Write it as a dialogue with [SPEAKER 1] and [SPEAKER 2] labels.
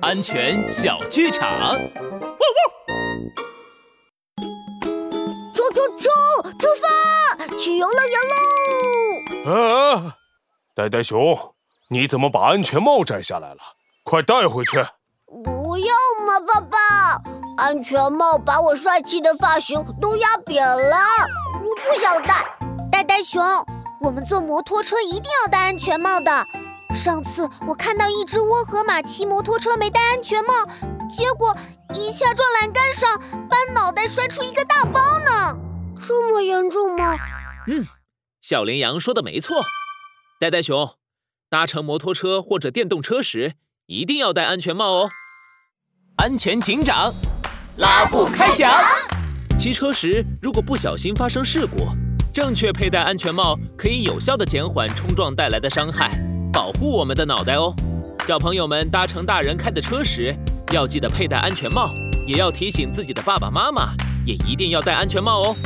[SPEAKER 1] 安全小剧场。
[SPEAKER 2] 冲冲冲，出发，去游乐园喽！
[SPEAKER 3] 啊，呆呆熊，你怎么把安全帽摘下来了？快带回去！
[SPEAKER 2] 不要嘛，爸爸，安全帽把我帅气的发型都压扁了，我不想戴。
[SPEAKER 4] 呆呆熊，我们坐摩托车一定要戴安全帽的。上次我看到一只窝河马骑摩托车没戴安全帽，结果一下撞栏杆上，把脑袋摔出一个大包呢。
[SPEAKER 2] 这么严重吗？
[SPEAKER 1] 嗯，小羚羊说的没错。呆呆熊，搭乘摩托车或者电动车时一定要戴安全帽哦。安全警长，拉布开讲。骑车时如果不小心发生事故，正确佩戴安全帽可以有效的减缓冲撞带来的伤害。保护我们的脑袋哦，小朋友们搭乘大人开的车时，要记得佩戴安全帽，也要提醒自己的爸爸妈妈，也一定要戴安全帽哦。